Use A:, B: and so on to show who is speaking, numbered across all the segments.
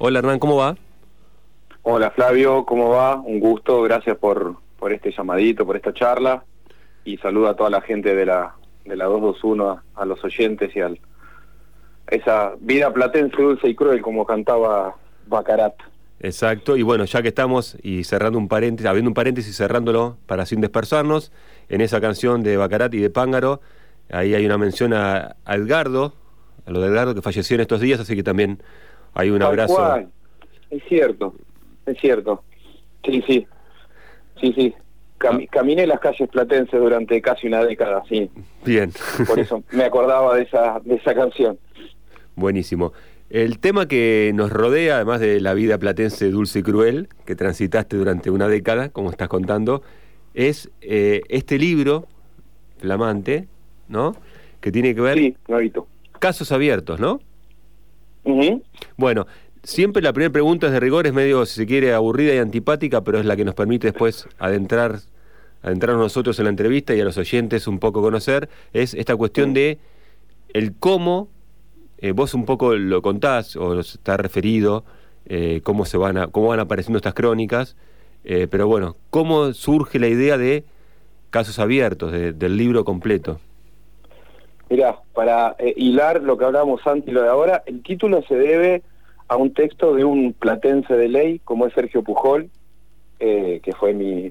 A: Hola Hernán, ¿cómo va?
B: Hola Flavio, ¿cómo va? Un gusto, gracias por, por este llamadito, por esta charla y saludo a toda la gente de la, de la 221, a, a los oyentes y al esa vida platense dulce y cruel como cantaba Bacarat.
A: Exacto, y bueno, ya que estamos y cerrando un paréntesis, abriendo un paréntesis y cerrándolo para sin dispersarnos, en esa canción de Bacarat y de Pángaro, ahí hay una mención a, a Edgardo, a lo de Edgardo que falleció en estos días, así que también hay un abrazo.
B: cual. Es cierto, es cierto. Sí, sí, sí, sí. Cami- caminé las calles platenses durante casi una década, sí.
A: Bien,
B: Por eso me acordaba de esa, de esa canción.
A: buenísimo. El tema que nos rodea, además de la vida platense dulce y cruel, que transitaste durante una década, como estás contando, es eh, este libro flamante, ¿no? Que tiene que ver
B: Sí,
A: casos abiertos, ¿no? Bueno, siempre la primera pregunta es de rigor, es medio, si se quiere, aburrida y antipática, pero es la que nos permite después adentrar, adentrarnos nosotros en la entrevista y a los oyentes un poco conocer, es esta cuestión de el cómo, eh, vos un poco lo contás, o nos está referido, eh, cómo, se van a, cómo van apareciendo estas crónicas, eh, pero bueno, cómo surge la idea de casos abiertos, de- del libro completo.
B: Mirá, para eh, hilar lo que hablábamos antes y lo de ahora, el título se debe a un texto de un platense de ley, como es Sergio Pujol, eh, que fue mi,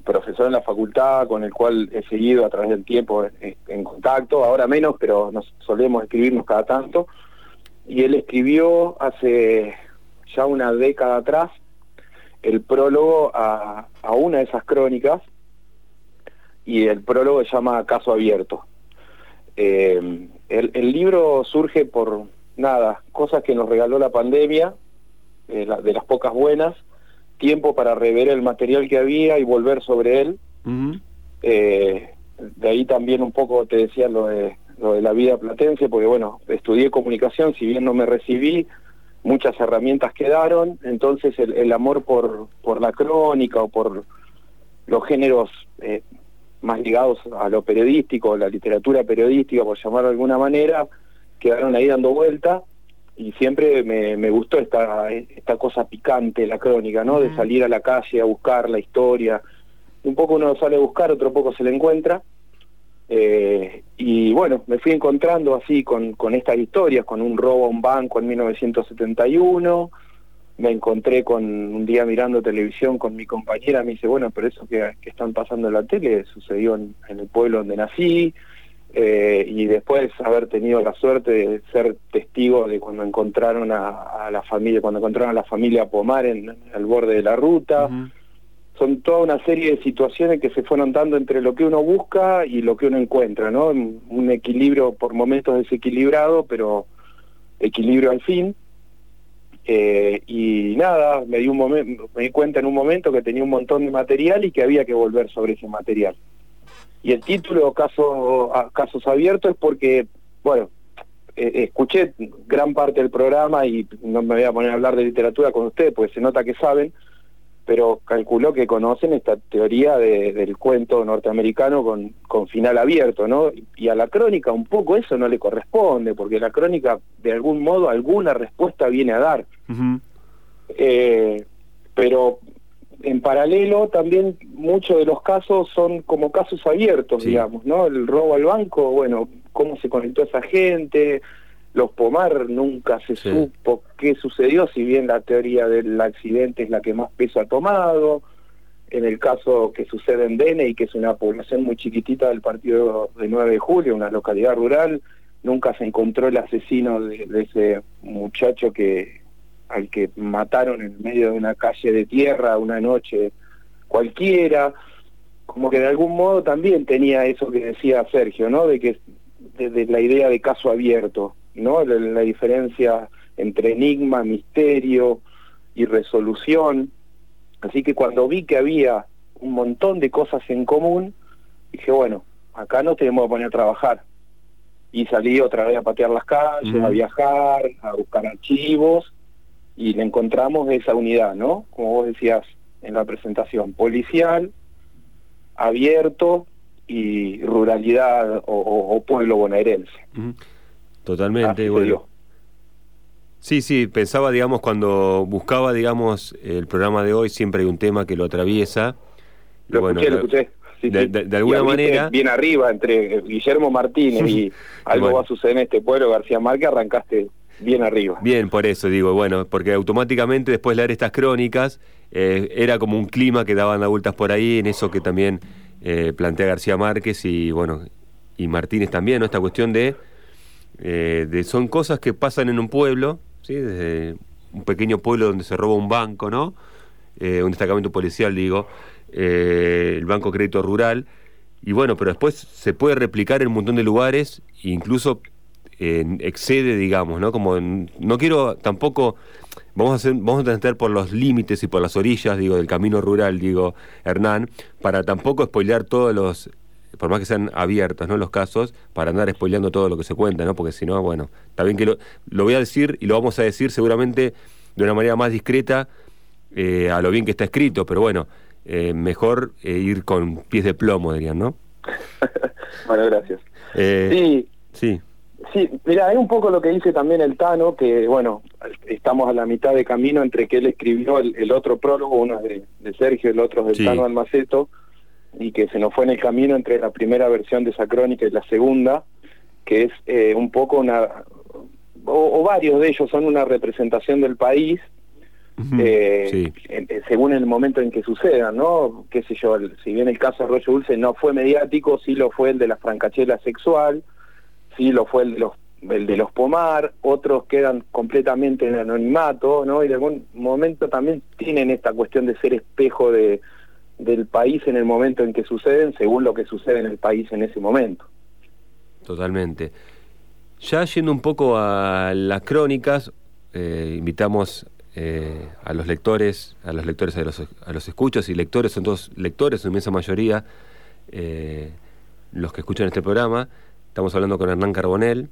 B: profesor en la facultad, con el cual he seguido a través del tiempo eh, en contacto, ahora menos, pero nos solemos escribirnos cada tanto. Y él escribió hace ya una década atrás el prólogo a una de esas crónicas, y el prólogo se llama Caso Abierto. Eh, el, el libro surge por nada, cosas que nos regaló la pandemia, eh, la- de las pocas buenas, tiempo para rever el material que había y volver sobre él. Eh, de ahí también un poco te decía lo de, lo de la vida platense, porque bueno, estudié comunicación, si bien no me recibí, muchas herramientas quedaron, entonces el, el amor por, por la crónica o por los géneros eh, más ligados a lo periodístico, la literatura periodística, por llamarlo de alguna manera, quedaron ahí dando vuelta y siempre me, me gustó esta, esta cosa picante, la crónica, ¿no? De salir a la calle a buscar la historia. Un poco uno sale a buscar, otro poco se le encuentra. Eh, y bueno, me fui encontrando así con, con estas historias, con un robo a un banco en 1971, me encontré con un día mirando televisión con mi compañera, me dice, bueno, pero eso que, que están pasando en la tele sucedió en, en el pueblo donde nací, eh, y después haber tenido la suerte de ser testigo de cuando encontraron a, a la familia, cuando encontraron a la familia Pomar en, al borde de la ruta, son toda una serie de situaciones que se fueron dando entre lo que uno busca y lo que uno encuentra, ¿no? Un equilibrio por momentos desequilibrado, pero equilibrio al fin. Eh, y nada, me di un momento, me di cuenta en un momento que tenía un montón de material y que había que volver sobre ese material. Y el título caso, casos abiertos es porque, bueno, eh, escuché gran parte del programa y no me voy a poner a hablar de literatura con ustedes, porque se nota que saben, pero calculó que conocen esta teoría de- del cuento norteamericano con, con final abierto, ¿no? Y a la crónica un poco eso no le corresponde, porque la crónica de algún modo alguna respuesta viene a dar. Eh, pero en paralelo también muchos de los casos son como casos abiertos,
A: Sí.
B: digamos, ¿no? El robo al banco, bueno, cómo se conectó esa gente, los Pomar nunca se
A: Sí.
B: supo qué sucedió, si bien la teoría del accidente es la que más peso ha tomado. En el caso que sucede en Dene y que es una población muy chiquitita del partido de 9 de julio, una localidad rural, nunca se encontró el asesino de, de ese muchacho que al que mataron en medio de una calle de tierra una noche cualquiera, como que de algún modo también tenía eso que decía Sergio, ¿no? De que de, de la idea de caso abierto, ¿no? La, la diferencia entre enigma, misterio y resolución. Así que cuando vi que había un montón de cosas en común, dije, bueno, acá nos tenemos que poner a trabajar. Y salí otra vez a patear las calles, a viajar, a buscar archivos, y le encontramos esa unidad, ¿no? Como vos decías en la presentación, policial, abierto y ruralidad o, o- o pueblo bonaerense.
A: Totalmente,
B: Así
A: bueno. Sí, sí, pensaba, digamos, cuando buscaba, digamos, el programa de hoy, siempre hay un tema que lo atraviesa.
B: Lo bueno, escuché, lo escuché.
A: de, alguna manera...
B: Bien arriba, entre Guillermo Martínez y algo va a suceder en este pueblo, García Márquez, arrancaste bien arriba.
A: Bien, por eso digo, bueno, porque automáticamente después de leer estas crónicas, eh, era como un clima que daban las vueltas por ahí, en eso que también eh, plantea García Márquez y, bueno, y Martínez también, ¿no? Esta cuestión de, eh, de son cosas que pasan en un pueblo, ¿sí? Un pequeño pueblo donde se roba un banco, ¿no? un destacamento policial, digo, el Banco Crédito Rural, y bueno, pero después se puede replicar en un montón de lugares, incluso excede, digamos, ¿no? Como no quiero tampoco vamos a hacer, vamos a entrar por los límites y por las orillas, digo, del camino rural, digo, Hernán, para tampoco spoilear todos los por más que sean abiertos, ¿no? Los casos, para andar spoileando todo lo que se cuenta, ¿no? Porque si no, bueno, está bien que lo, lo, voy a decir y lo vamos a decir seguramente de una manera más discreta eh, a lo bien que está escrito, pero bueno, eh, mejor eh, ir con pies de plomo, dirían, ¿no?
B: bueno, gracias. sí. Sí. Sí, mira, es un poco lo que dice también el Tano, que bueno, estamos a la mitad de camino entre que él escribió el, otro prólogo, uno es de, Sergio, el otro es del Tano Almaceto, y que se nos fue en el camino entre la primera versión de esa crónica y la segunda, que es eh, un poco una, o, varios de ellos son una representación del país, eh, según el momento en que sucedan, ¿no? Qué sé yo, si bien el caso de Arroyo Dulce no fue mediático, sí lo fue el de la francachela sexual, sí lo fue el de los el de los Pomar, otros quedan completamente en anonimato, ¿no? Y de algún momento también tienen esta cuestión de ser espejo de, del país en el momento en que suceden, según lo que sucede en el país en ese momento.
A: Totalmente. Ya yendo un poco a las crónicas, eh, invitamos eh, a los lectores, a los lectores, a los, a los escuchos y lectores, son todos lectores, en inmensa mayoría, eh, los que escuchan este programa, Estamos hablando con Hernán Carbonel,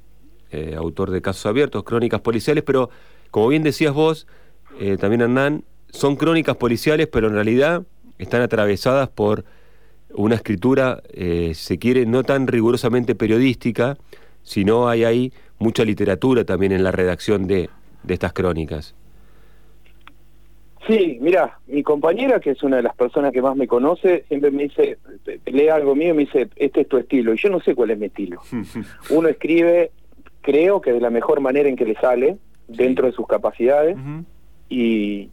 A: autor de Casos Abiertos, Crónicas Policiales, pero como bien decías vos, también Hernán, son crónicas policiales, pero en realidad están atravesadas por una escritura, eh, se quiere, no tan rigurosamente periodística, sino hay ahí mucha literatura también en la redacción de, de estas crónicas.
B: Sí, mira, mi compañera, que es una de las personas que más me conoce, siempre me dice, lee algo mío y me dice, este es tu estilo. Y yo no sé cuál es mi estilo. Uno escribe, creo que de la mejor manera en que le sale, dentro de sus capacidades, y,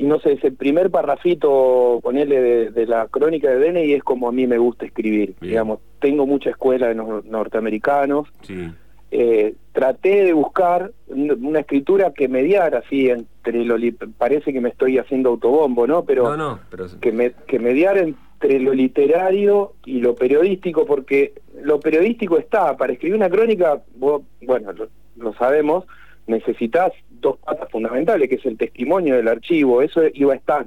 B: y no sé, ese primer parrafito, ponerle de, de, la crónica de Dene y es como a mí me gusta escribir. Digamos, tengo mucha escuela de los norteamericanos. Sí eh, traté de buscar una escritura que mediara así entre lo parece que me estoy haciendo autobombo no pero, que me que mediara entre lo literario y lo periodístico porque lo periodístico está para escribir una crónica bueno lo, sabemos necesitas dos patas fundamentales que es el testimonio del archivo eso iba a estar.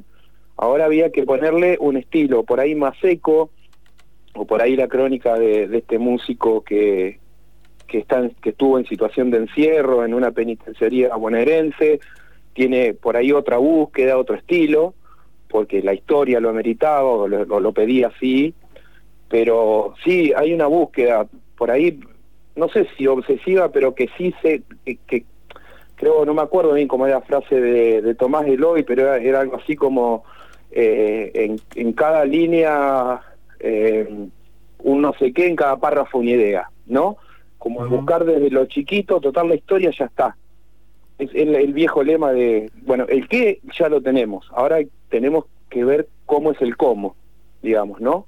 B: Ahora había que ponerle un estilo por ahí más seco o por ahí la crónica de este músico que que, está, que estuvo en situación de encierro en una penitenciaría bonaerense, tiene por ahí otra búsqueda, otro estilo, porque la historia lo ameritaba o lo, pedía así, pero sí hay una búsqueda por ahí, no sé si obsesiva, pero que sí se, que, creo, no me acuerdo bien cómo era la frase de, Tomás Eloy, pero era, algo así como eh, en, en, cada línea eh, un no sé qué, en cada párrafo una idea, ¿no? como buscar desde lo chiquito, total la historia ya está. Es el, viejo lema de, bueno, el qué ya lo tenemos, ahora tenemos que ver cómo es el cómo, digamos, ¿no?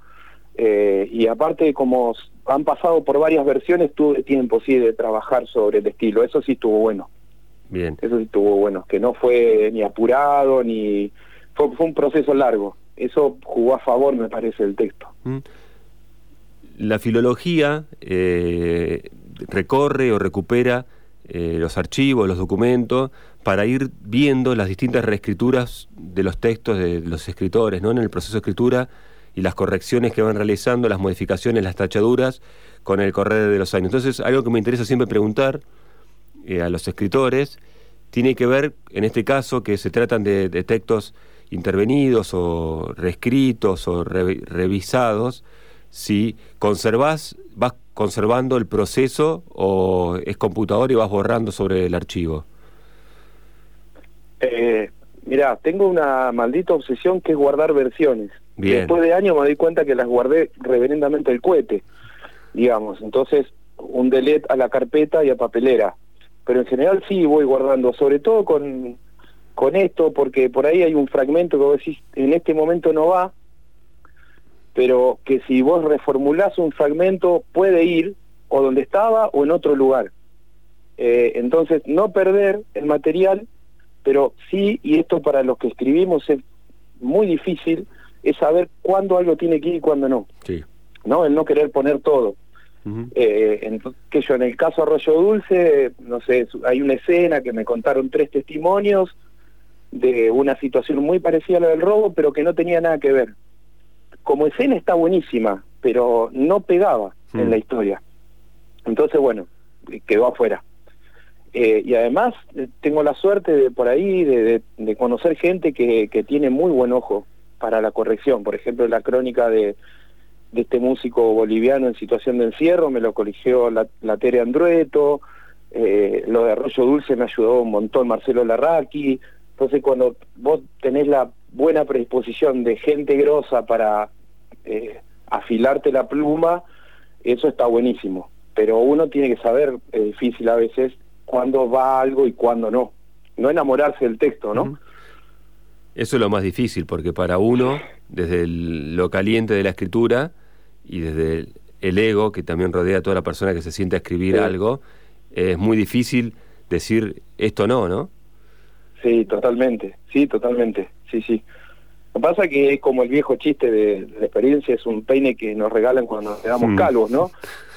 B: Eh, y aparte, como han pasado por varias versiones, tuve tiempo, sí, de trabajar sobre el estilo, eso sí estuvo bueno. Bien. Eso sí estuvo bueno, que no fue ni apurado, ni... Fue, fue un proceso largo. Eso jugó a favor, me parece, el texto. Mm.
A: La filología eh, recorre o recupera eh, los archivos, los documentos, para ir viendo las distintas reescrituras de los textos de los escritores, ¿no? En el proceso de escritura y las correcciones que van realizando, las modificaciones, las tachaduras con el correr de los años. Entonces, algo que me interesa siempre preguntar eh, a los escritores tiene que ver, en este caso, que se tratan de, textos intervenidos o reescritos o revisados, si conservás, vas conservando el proceso o es computador y vas borrando sobre el archivo?
B: Eh, mira, tengo una maldita obsesión que es guardar versiones. Después de años me doy cuenta que las guardé reverendamente el cohete, digamos. Entonces, un delete a la carpeta y a papelera. Pero en general sí voy guardando, sobre todo con, con esto, porque por ahí hay un fragmento que vos decís, en este momento no va, pero que si vos reformulás un fragmento puede ir o donde estaba o en otro lugar. Eh, entonces, no perder el material, pero sí, y esto para los que escribimos es muy difícil, es saber cuándo algo tiene que ir y cuándo no. Sí. ¿No? El no querer poner todo. Eh, en, que yo en el caso Arroyo Dulce, no sé, hay una escena que me contaron tres testimonios de una situación muy parecida a la del robo, pero que no tenía nada que ver. Como escena está buenísima, pero no pegaba en la historia. Entonces, bueno, quedó afuera. Eh, y además eh, tengo la suerte de por ahí de, conocer gente que, que, tiene muy buen ojo para la corrección. Por ejemplo, la crónica de, de este músico boliviano en situación de encierro me lo corrigió la, la Tere Andrueto, eh, lo de Arroyo Dulce me ayudó un montón Marcelo Larraqui. Entonces, cuando vos tenés la buena predisposición de gente grosa para afilarte la pluma, eso está buenísimo. Pero uno tiene que saber, es difícil a veces, cuándo va algo y cuándo no. No enamorarse del texto, ¿no?
A: Eso es lo más difícil, porque para uno, desde lo caliente de la escritura y desde el, ego que también rodea a toda la persona que se siente a escribir algo, es muy difícil decir esto no, ¿no?
B: Sí, totalmente, sí, totalmente, sí, sí. Lo que pasa es que es como el viejo chiste de, la experiencia, es un peine que nos regalan cuando nos quedamos mm. calvos, ¿no?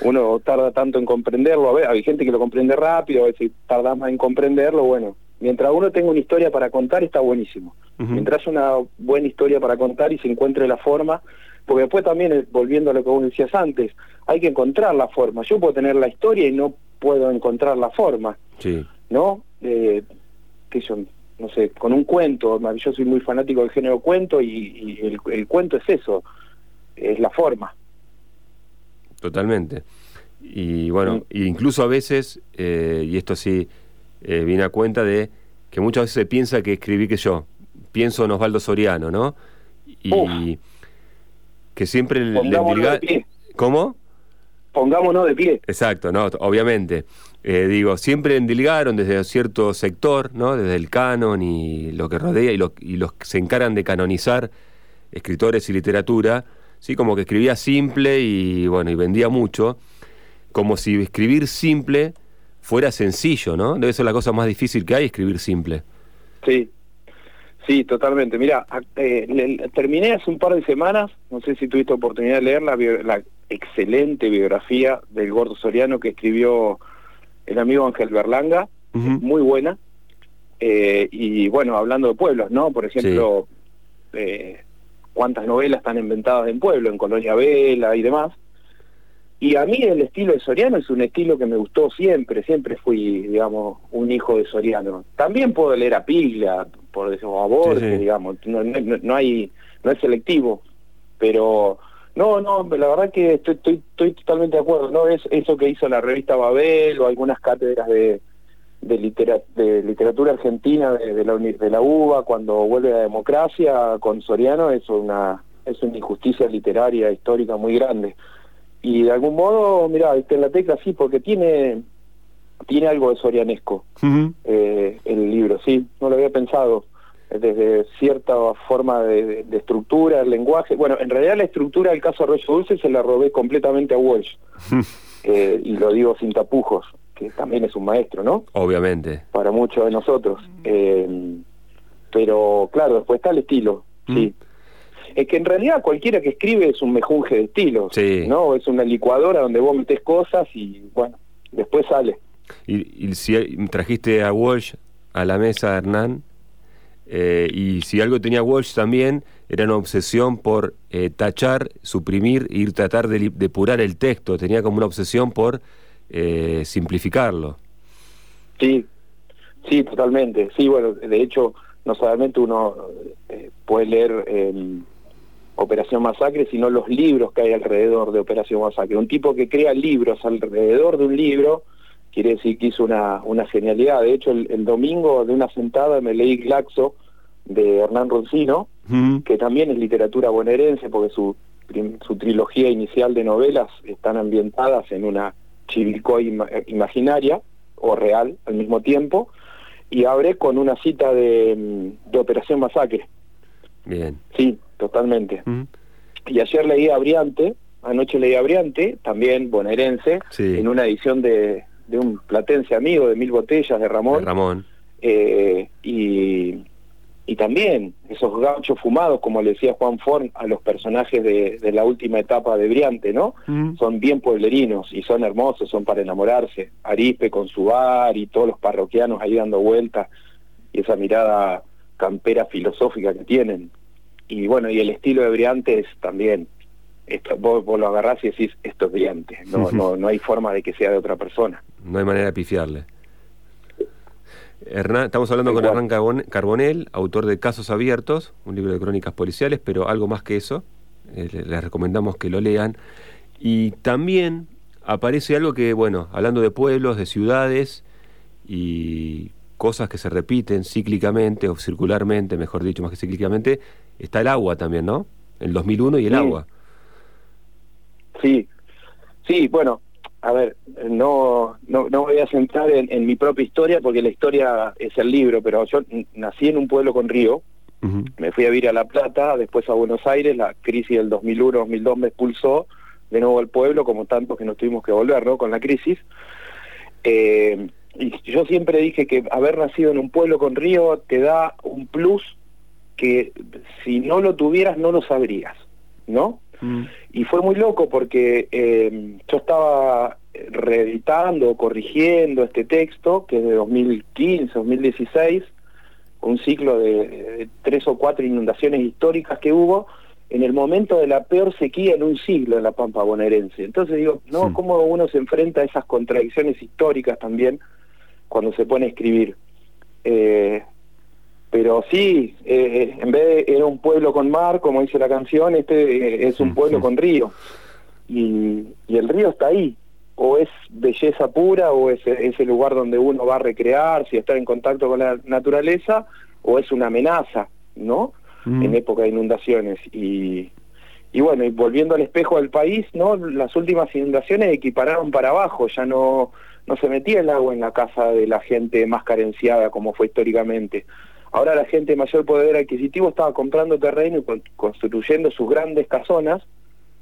B: Uno tarda tanto en comprenderlo, a ver, hay gente que lo comprende rápido, a veces tarda más en comprenderlo, bueno, mientras uno tenga una historia para contar está buenísimo. Mientras haya una buena historia para contar y se encuentre la forma, porque después también, eh, volviendo a lo que vos decías antes, hay que encontrar la forma. Yo puedo tener la historia y no puedo encontrar la forma, sí. ¿no? Eh, que son no sé, con un cuento, yo soy muy fanático del género cuento y, el, cuento es eso, es la forma.
A: Totalmente. Y bueno, incluso a veces, eh, y esto sí eh, viene a cuenta de que muchas veces se piensa que escribí que yo, pienso en Osvaldo Soriano, ¿no? Y que siempre
B: le,
A: ¿Cómo?
B: Pongámonos de pie.
A: Exacto, no, obviamente. Eh, digo, siempre endilgaron desde cierto sector, ¿no? Desde el canon y lo que rodea y, y los que se encaran de canonizar escritores y literatura, sí, como que escribía simple y bueno, y vendía mucho, como si escribir simple fuera sencillo, ¿no? Debe ser la cosa más difícil que hay escribir simple.
B: Sí, sí, totalmente. Mira, eh, terminé hace un par de semanas, no sé si tuviste oportunidad de leer la, la excelente biografía del Gordo Soriano que escribió el amigo Ángel Berlanga, muy buena. Eh, y bueno, hablando de pueblos, ¿no? Por ejemplo, eh, cuántas novelas están inventadas en pueblo, en Colonia Vela y demás. Y a mí el estilo de Soriano es un estilo que me gustó siempre, siempre fui, digamos, un hijo de Soriano. También puedo leer a Piglia, por eso, a Borges, digamos, no, no, hay, no es selectivo, pero no, no, la verdad que estoy, estoy, estoy totalmente de acuerdo, ¿no? Es eso que hizo la revista Babel o algunas cátedras de, de, de literatura argentina de, la, de la UBA cuando vuelve la democracia con Soriano es una, es una injusticia literaria, histórica muy grande. Y de algún modo, mira, está en la tecla sí, porque tiene tiene algo de sorianesco eh, el libro, sí, no lo había pensado desde cierta forma de, estructura, el lenguaje. Bueno, en realidad la estructura del caso Arroyo Dulce se la robé completamente a Walsh. Eh, y lo digo sin tapujos, que también es un maestro, ¿no?
A: Obviamente.
B: Para muchos de nosotros. Eh, pero claro, después está el estilo, sí. Es que en realidad cualquiera que escribe es un mejunje de estilos, sí. ¿no? Es una licuadora donde vos metes cosas y bueno, después sale.
A: Y, y si trajiste a Walsh a la mesa, Hernán, eh, y si algo tenía Walsh también, era una obsesión por eh, tachar, suprimir, ir tratar de depurar el texto. Tenía como una obsesión por eh, simplificarlo.
B: Sí, sí, totalmente. Sí, bueno, de hecho, no solamente uno puede leer Operación Masacre, sino los libros que hay alrededor de Operación Masacre. Un tipo que crea libros alrededor de un libro, quiere decir que hizo una, una genialidad. De hecho, el, domingo de una sentada me leí Glaxo de Hernán Roncino, que también es literatura bonaerense, porque su, su trilogía inicial de novelas están ambientadas en una Chivilcoy imaginaria o real al mismo tiempo, y abre con una cita de, de Operación Masacre.
A: Bien.
B: Sí, totalmente. Y ayer leí a Briante, anoche leí a Briante, también bonaerense, en una edición de, de, un platense amigo de Mil Botellas de Ramón.
A: Ramón.
B: Eh, y, y también esos gauchos fumados, como le decía Juan Forn a los personajes de, de la última etapa de Briante, ¿no? Son bien pueblerinos y son hermosos, son para enamorarse. Arispe con su bar y todos los parroquianos ahí dando vueltas y esa mirada campera filosófica que tienen y bueno, y el estilo de Briantes también. Esto, vos, lo agarrás y decís, esto es Briante, no, no, no hay forma de que sea de otra persona.
A: No hay manera de pifiarle. Hernán, estamos hablando con Hernán Carbonel, autor de Casos Abiertos, un libro de crónicas policiales, pero algo más que eso. Eh, les recomendamos que lo lean. Y también aparece algo que, bueno, hablando de pueblos, de ciudades y cosas que se repiten cíclicamente o circularmente, mejor dicho, más que cíclicamente, está el agua también, ¿no? El 2001 y el agua.
B: Sí, sí, bueno, a ver, no, no, no voy a centrar en, mi propia historia porque la historia es el libro, pero yo nací en un pueblo con río, me fui a vivir a La Plata, después a Buenos Aires, la crisis del 2001-2002 me expulsó de nuevo al pueblo, como tantos que nos tuvimos que volver, ¿no? Con la crisis. Eh, y yo siempre dije que haber nacido en un pueblo con río te da un plus que si no lo tuvieras no lo sabrías, ¿no? Mm. Y fue muy loco porque eh, yo estaba reeditando, corrigiendo este texto, que es de 2015, 2016, un ciclo de, tres o cuatro inundaciones históricas que hubo en el momento de la peor sequía en un siglo en la Pampa bonaerense. Entonces digo, ¿no? ¿Cómo uno se enfrenta a esas contradicciones históricas también cuando se pone a escribir? Eh, pero sí, eh, en vez de era un pueblo con mar, como dice la canción, este eh, es un pueblo con río. Y, el río está ahí. O es belleza pura, o es ese lugar donde uno va a recrearse y estar en contacto con la naturaleza, o es una amenaza, ¿no? En época de inundaciones. Y, y bueno, y volviendo al espejo del país, ¿no? Las últimas inundaciones equipararon para abajo, ya no, no se metía el agua en la casa de la gente más carenciada como fue históricamente. Ahora la gente de mayor poder adquisitivo estaba comprando terreno y construyendo sus grandes casonas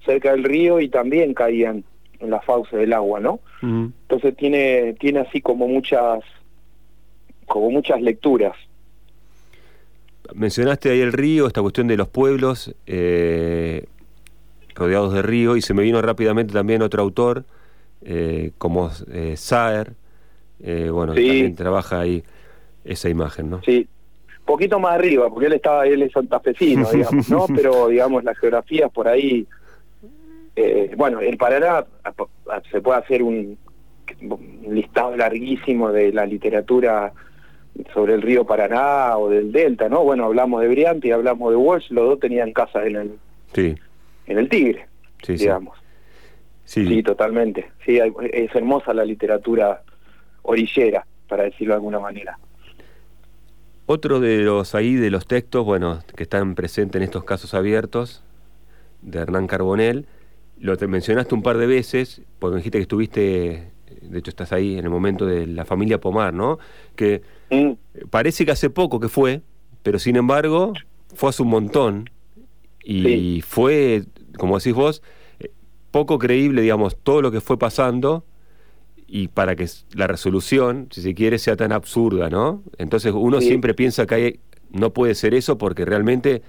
B: cerca del río y también caían en la fauce del agua, ¿no? Entonces tiene tiene así como muchas como muchas lecturas.
A: Mencionaste ahí el río, esta cuestión de los pueblos eh, rodeados de río y se me vino rápidamente también otro autor eh, como eh, Saer, eh, bueno, también trabaja ahí esa imagen, ¿no?
B: Sí, poquito más arriba, porque él estaba, él es santafesino, digamos, ¿no? Pero, digamos, las geografías por ahí, eh, bueno, el Paraná se puede hacer un, listado larguísimo de la literatura sobre el río Paraná o del Delta, ¿no? Bueno, hablamos de Briante y hablamos de Walsh, los dos tenían casa en el,
A: sí.
B: en el Tigre, digamos. Sí. sí, totalmente. Sí, es hermosa la literatura orillera, para decirlo de alguna manera.
A: Otro de los ahí de los textos, bueno, que están presentes en estos casos abiertos, de Hernán Carbonel, lo te mencionaste un par de veces, porque dijiste que estuviste, de hecho estás ahí en el momento de la familia Pomar, ¿no? Que parece que hace poco que fue, pero sin embargo fue hace un montón. Y fue, como decís vos, eh, poco creíble, digamos, todo lo que fue pasando y para que la resolución, si se quiere, sea tan absurda, ¿no? Entonces uno siempre piensa que hay, no puede ser eso porque realmente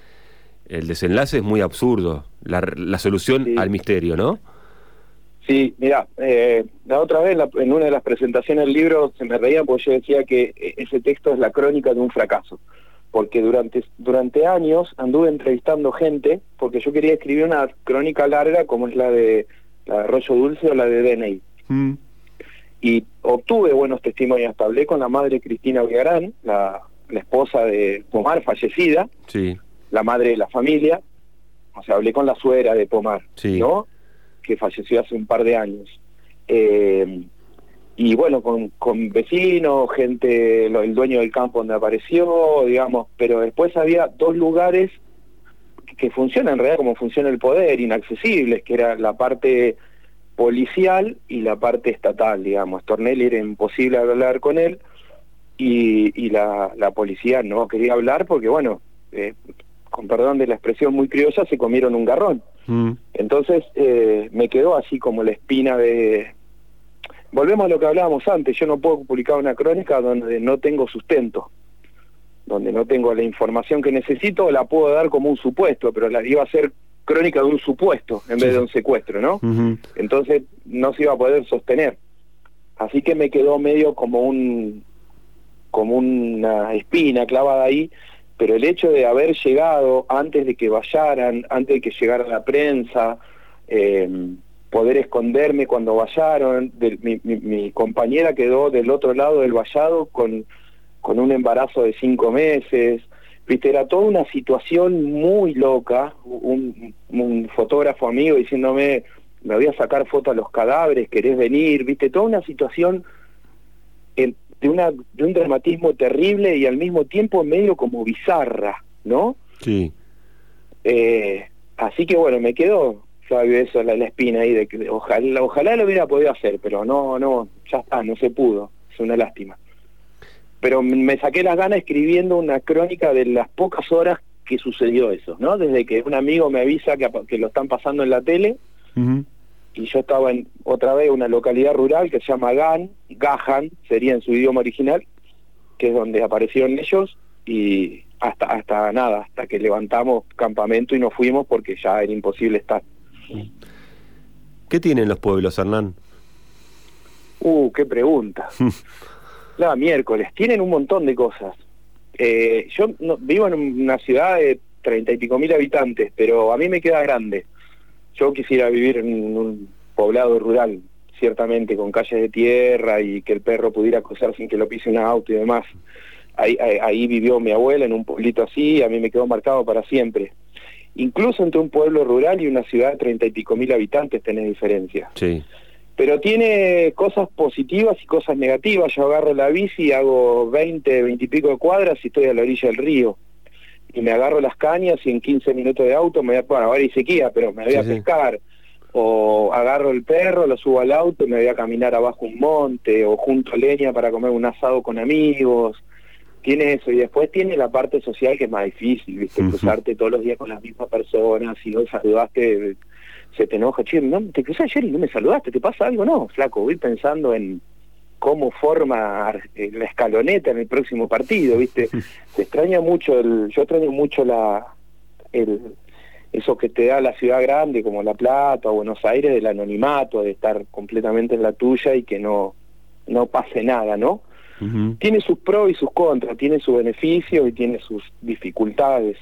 A: el desenlace es muy absurdo, la, la solución al misterio, ¿no?
B: Sí, mira, eh, la otra vez en una de las presentaciones del libro se me reía porque yo decía que e, ese texto es la crónica de un fracaso, porque durante, durante años anduve entrevistando gente, porque yo quería escribir una crónica larga como es la de, la de Arroyo Dulce o la de DNI. Mm y obtuve buenos testimonios. Hablé con la madre Cristina Villarán, la, esposa de Omar, fallecida,
A: sí.
B: la madre de la familia, o sea, hablé con la suegra de Pomar,
A: Sí.
B: ¿no? Que falleció hace un par de años. Eh, y bueno, con, con vecinos, gente, lo- el dueño del campo donde apareció, digamos, pero después había dos lugares que- que funcionan en realidad como funciona el poder, inaccesibles, que era la parte policial y la parte estatal, digamos. Tornelli era imposible hablar con él y, y la, la policía no quería hablar porque, bueno, eh, con perdón de la expresión muy criolla, se comieron un garrón.
A: Mm.
B: Entonces eh, me quedó así como la espina de... Volvemos a lo que hablábamos antes, yo no puedo publicar una crónica donde no tengo sustento, donde no tengo la información que necesito, la puedo dar como un supuesto, pero la iba a ser crónica de un supuesto en vez de un secuestro, ¿no? Entonces no se iba a poder sostener. Así que me quedó medio como un como una espina clavada ahí, pero el hecho de haber llegado antes de que vayaran, antes de que llegara la prensa, eh, poder esconderme cuando vayaron, del- mi, mi- mi compañera quedó del otro lado del vallado con, con un embarazo de cinco meses, viste, era toda una situación muy loca, un, un fotógrafo amigo diciéndome, me voy a sacar fotos a los cadáveres, querés venir, viste, toda una situación eh, de, una, de un dramatismo terrible y al mismo tiempo medio como bizarra, ¿no?
A: Sí.
B: Eh, así que bueno, me quedó, Fabio, eso, la, la espina ahí de que ojalá, ojalá lo hubiera podido hacer, pero no, no, ya está, no se pudo, es una lástima. Pero me saqué las ganas escribiendo una crónica de las pocas horas que sucedió eso, ¿no? Desde que un amigo me avisa que, que lo están pasando en la tele, y yo estaba en otra vez una localidad rural que se llama Gan, Gahan, sería en su idioma original, que es donde aparecieron ellos, y hasta hasta nada, hasta que levantamos campamento y nos fuimos porque ya era imposible estar.
A: ¿Qué tienen los pueblos, Hernán?
B: Uh, qué pregunta. La miércoles, tienen un montón de cosas. Eh, yo no- vivo en una ciudad de treinta y pico mil habitantes, pero a mí me queda grande. Yo quisiera vivir en un poblado rural, ciertamente, con calles de tierra y que el perro pudiera cruzar sin que lo pise un auto y demás. Ahí, ahí, vivió mi abuela en un pueblito así, a mí me quedó marcado para siempre. Incluso entre un pueblo rural y una ciudad de treinta y pico mil habitantes tenés diferencia
A: Sí.
B: Pero tiene cosas positivas y cosas negativas. Yo agarro la bici, hago 20, 20 y pico de cuadras y estoy a la orilla del río. Y me agarro las cañas y en 15 minutos de auto me voy a, bueno, ahora hay sequía, pero me voy
A: Sí,
B: a
A: sí.
B: pescar. O agarro el perro, lo subo al auto y me voy a caminar abajo un monte, o junto a leña para comer un asado con amigos. Tiene eso, y después tiene la parte social que es más difícil, ¿viste? Cruzarte todos los días con las mismas personas, si no saludaste se te enoja, che, no, te crucé ayer y no me saludaste, ¿te pasa algo? No, flaco, voy pensando en cómo forma eh, la escaloneta en el próximo partido, ¿viste? Se extraña mucho, el, yo extraño mucho la el eso que te da la ciudad grande como La Plata o Buenos Aires del anonimato, de estar completamente en la tuya y que no no pase nada, ¿no? Tiene sus pros y sus contras, tiene sus beneficios y tiene sus dificultades.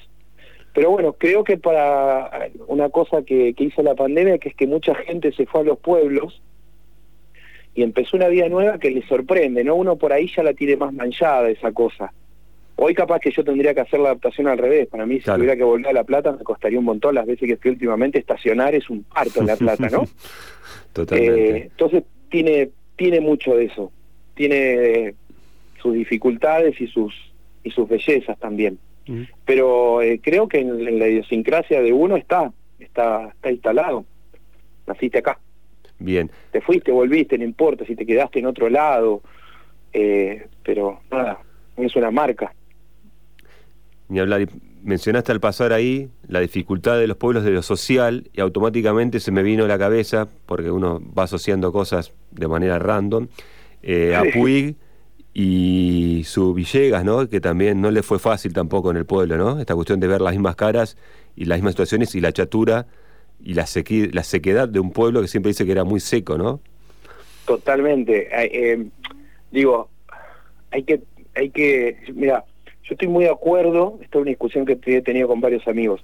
B: Pero bueno, creo que para una cosa que, que hizo la pandemia, que es que mucha gente se fue a los pueblos y empezó una vida nueva que le sorprende, ¿no? Uno por ahí ya la tiene más manchada esa cosa. Hoy capaz que yo tendría que hacer la adaptación al revés. Para mí, si
A: Claro.
B: tuviera que volver a La Plata, me costaría un montón. Las veces que fui últimamente, estacionar es un parto en La Plata, ¿no?
A: Totalmente.
B: Eh, entonces tiene tiene mucho de eso, tiene sus dificultades y sus y sus bellezas también. Pero eh, creo que en, en la idiosincrasia de uno está está está instalado. Naciste acá,
A: Bien.
B: te fuiste, volviste, no importa si te quedaste en otro lado, eh, pero nada, es una marca.
A: Ni hablar. Mencionaste al pasar ahí la dificultad de los pueblos de lo social y automáticamente se me vino a la cabeza, porque uno va asociando cosas de manera random, eh, a. Puig y su Villegas, ¿no? Que también no le fue fácil tampoco en el pueblo, ¿no? Esta cuestión de ver las mismas caras y las mismas situaciones y la chatura y la, sequi- la sequedad de un pueblo que siempre dice que era muy seco, ¿no?
B: Totalmente. Eh, digo, hay que, hay que, mira, yo estoy muy de acuerdo, esta es una discusión que he tenido con varios amigos.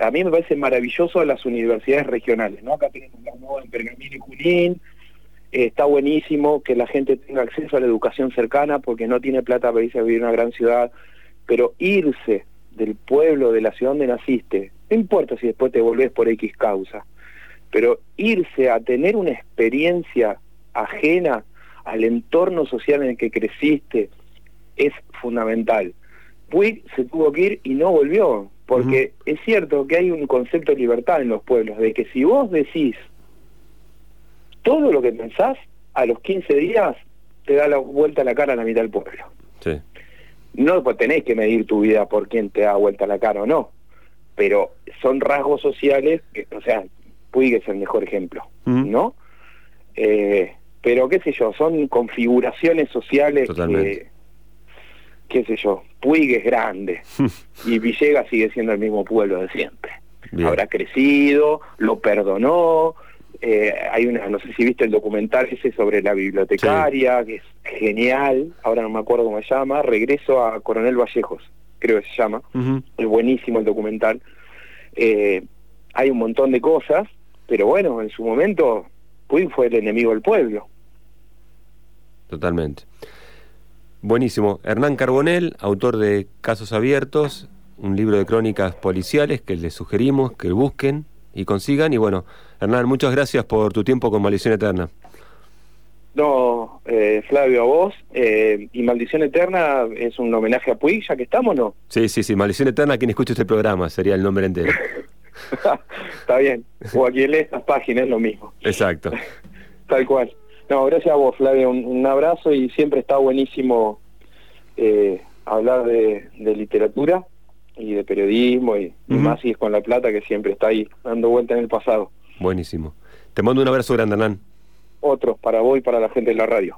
B: A mí me parece maravilloso las universidades regionales, ¿no? Acá tenemos la nueva en Pergamino y Junín, eh, está buenísimo que la gente tenga acceso a la educación cercana porque no tiene plata para irse a vivir en una gran ciudad, pero irse del pueblo, de la ciudad donde naciste, No importa si después te volvés por X causa, pero irse a tener una experiencia ajena al entorno social en el que creciste es fundamental. Puig se tuvo que ir y no volvió, porque es cierto que hay un concepto de libertad en los pueblos, de que si vos decís todo lo que pensás, a los 15 días te da la vuelta a la cara a la mitad del pueblo. Sí. No pues, tenés que medir tu vida por quién te da vuelta la cara o no, pero son rasgos sociales, que, o sea, Puig es el mejor ejemplo, ¿no? Eh, pero qué sé yo, son configuraciones sociales que, qué sé yo, Puig es grande y Villegas sigue siendo el mismo pueblo de siempre. Habrá crecido, lo perdonó, eh, hay una, no sé si viste el documental ese sobre la bibliotecaria, que es genial, ahora no me acuerdo cómo se llama, Regreso a Coronel Vallejos, creo que se llama, es buenísimo el documental. Eh, hay un montón de cosas, pero bueno, en su momento Puig fue el enemigo del pueblo.
A: Totalmente. Buenísimo. Hernán Carbonel, autor de Casos Abiertos, un libro de crónicas policiales que les sugerimos que busquen y consigan. Y bueno, Hernán, muchas gracias por tu tiempo con Maldición Eterna.
B: No, eh, Flavio, a vos. Eh, y Maldición Eterna es un homenaje a Puig, ya que estamos, ¿no?
A: Sí, sí, sí. Maldición Eterna a quien escuche este programa, sería el nombre entero.
B: Está bien. O a quien lee estas páginas es lo mismo.
A: Exacto.
B: Tal cual. No, gracias a vos, Flavio. Un, abrazo y siempre está buenísimo eh, hablar de, literatura y de periodismo y, más si es con La Plata, que siempre está ahí dando vuelta en el pasado.
A: Buenísimo. Te mando un abrazo grande, Hernán.
B: Otros para vos y para la gente de la radio.